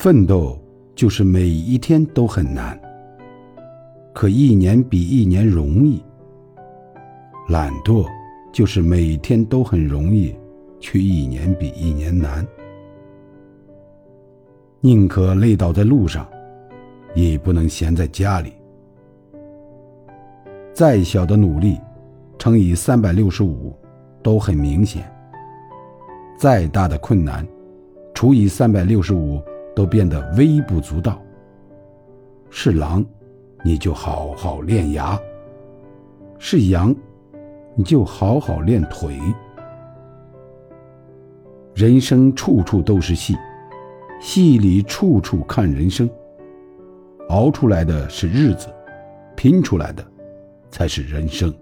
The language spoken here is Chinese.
奋斗就是每一天都很难，可一年比一年容易；懒惰就是每天都很容易，却一年比一年难。宁可累倒在路上，也不能闲在家里。再小的努力，乘以三百六十五，都很明显；再大的困难，除以三百六十五，都变得微不足道。是狼，你就好好练牙；是羊，你就好好练腿。人生处处都是戏。戏里处处看人生，熬出来的是日子，拼出来的才是人生。